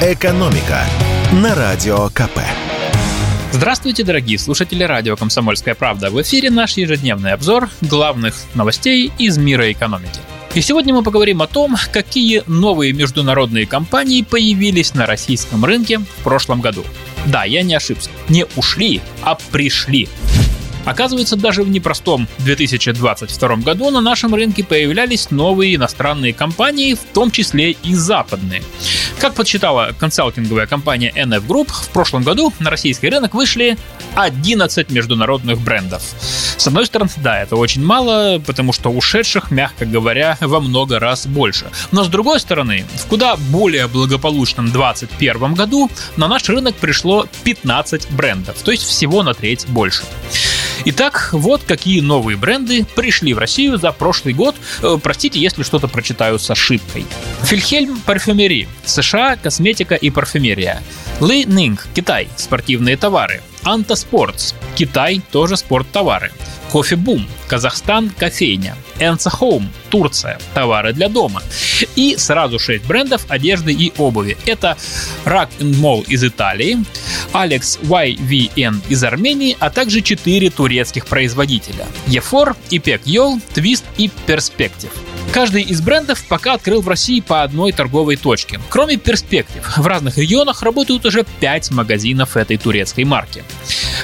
«Экономика» на Радио КП. Здравствуйте, дорогие слушатели радио «Комсомольская правда». В эфире наш ежедневный обзор главных новостей из мира экономики. И сегодня мы поговорим о том, какие новые международные компании появились на российском рынке в прошлом году. Да, я не ошибся. Не ушли, а пришли. Оказывается, даже в непростом 2022 году на нашем рынке появлялись новые иностранные компании, в том числе и западные. Как подсчитала консалтинговая компания NF Group, в прошлом году на российский рынок вышли 11 международных брендов. С одной стороны, да, это очень мало, потому что ушедших, мягко говоря, во много раз больше. Но с другой стороны, в куда более благополучном 2021 году на наш рынок пришло 15 брендов, то есть всего на треть больше. Итак, вот какие новые бренды пришли в Россию за прошлый год. Э, простите, если что-то прочитаю с ошибкой. Фильхельм парфюмери, США, косметика и парфюмерия. Ли Нинг, Китай, спортивные товары. Анта Спортс, Китай, тоже спорттовары. Кофе Бум, Казахстан, кофейня. Энса Хоум, Турция, товары для дома. И сразу 6 брендов одежды и обуви. Это Rack Mall из Италии, Alex YVN из Армении, а также 4 турецких производителя. Еfor, Ипек Йол, Twist и Perspective. Каждый из брендов пока открыл в России по одной торговой точке. Кроме перспектив, в разных регионах работают уже 5 магазинов этой турецкой марки.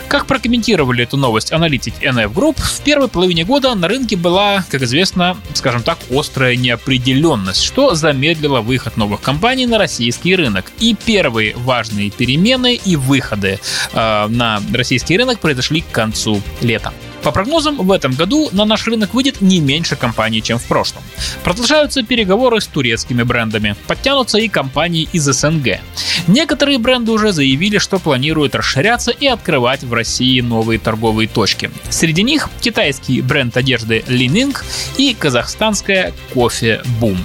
Как прокомментировали эту новость аналитик NF Group, в первой половине года на рынке была, как известно, скажем так, острая неопределенность, что замедлило выход новых компаний на российский рынок. И первые важные перемены и выходы э, на российский рынок произошли к концу лета. По прогнозам, в этом году на наш рынок выйдет не меньше компаний, чем в прошлом. Продолжаются переговоры с турецкими брендами, подтянутся и компании из СНГ. Некоторые бренды уже заявили, что планируют расширяться и открывать в России новые торговые точки. Среди них китайский бренд одежды Lining и казахстанская кофе Boom.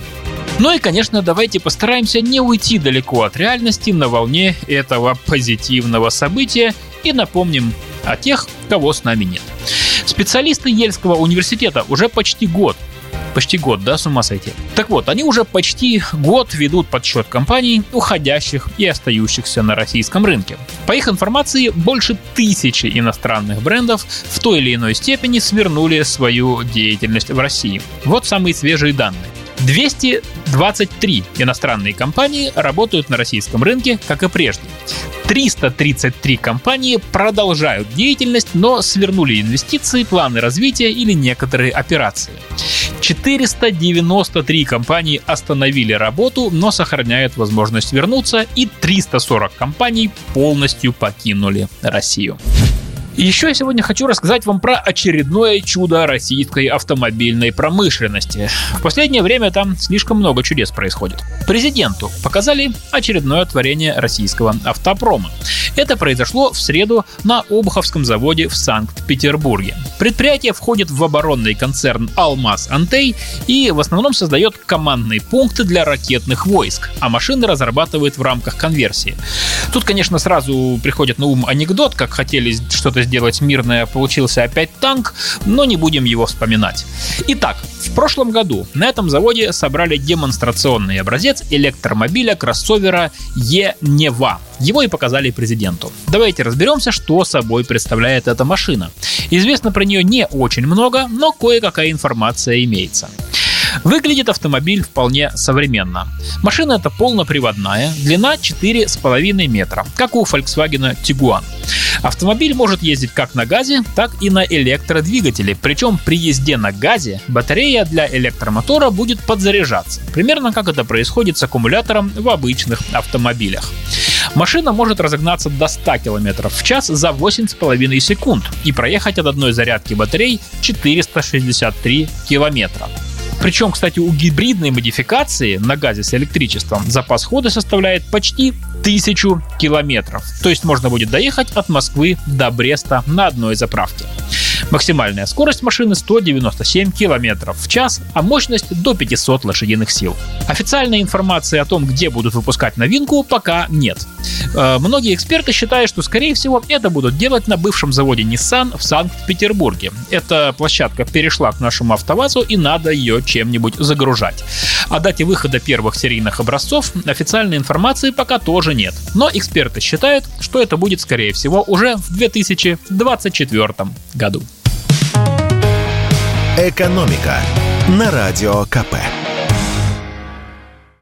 Ну и, конечно, давайте постараемся не уйти далеко от реальности на волне этого позитивного события и напомним о тех, кого с нами нет. Специалисты Ельского университета уже почти год Почти год, да, с ума сойти? Так вот, они уже почти год ведут подсчет компаний, уходящих и остающихся на российском рынке. По их информации, больше тысячи иностранных брендов в той или иной степени свернули свою деятельность в России. Вот самые свежие данные. 223 иностранные компании работают на российском рынке, как и прежде. 333 компании продолжают деятельность, но свернули инвестиции, планы развития или некоторые операции. 493 компании остановили работу, но сохраняют возможность вернуться, и 340 компаний полностью покинули Россию. Еще я сегодня хочу рассказать вам про очередное чудо российской автомобильной промышленности. В последнее время там слишком много чудес происходит. Президенту показали очередное творение российского автопрома. Это произошло в среду на Обуховском заводе в Санкт-Петербурге. Предприятие входит в оборонный концерн «Алмаз Антей» и в основном создает командные пункты для ракетных войск, а машины разрабатывает в рамках конверсии. Тут, конечно, сразу приходит на ум анекдот, как хотели что-то сделать мирное, получился опять танк, но не будем его вспоминать. Итак, в прошлом году на этом заводе собрали демонстрационный образец электромобиля кроссовера Е-Нева. Его и показали президенту. Давайте разберемся, что собой представляет эта машина. Известно про нее не очень много, но кое-какая информация имеется. Выглядит автомобиль вполне современно. Машина это полноприводная, длина 4,5 метра, как у Volkswagen Tiguan. Автомобиль может ездить как на газе, так и на электродвигателе, причем при езде на газе батарея для электромотора будет подзаряжаться, примерно как это происходит с аккумулятором в обычных автомобилях. Машина может разогнаться до 100 км в час за 8,5 секунд и проехать от одной зарядки батарей 463 километра. Причем, кстати, у гибридной модификации на газе с электричеством запас хода составляет почти тысячу километров. То есть можно будет доехать от Москвы до Бреста на одной заправке. Максимальная скорость машины 197 км в час, а мощность до 500 лошадиных сил. Официальной информации о том, где будут выпускать новинку, пока нет. Э, многие эксперты считают, что, скорее всего, это будут делать на бывшем заводе Nissan в Санкт-Петербурге. Эта площадка перешла к нашему АвтоВАЗу, и надо ее чем-нибудь загружать. О дате выхода первых серийных образцов официальной информации пока тоже нет. Но эксперты считают, что это будет, скорее всего, уже в 2024 году. Экономика на радио КП.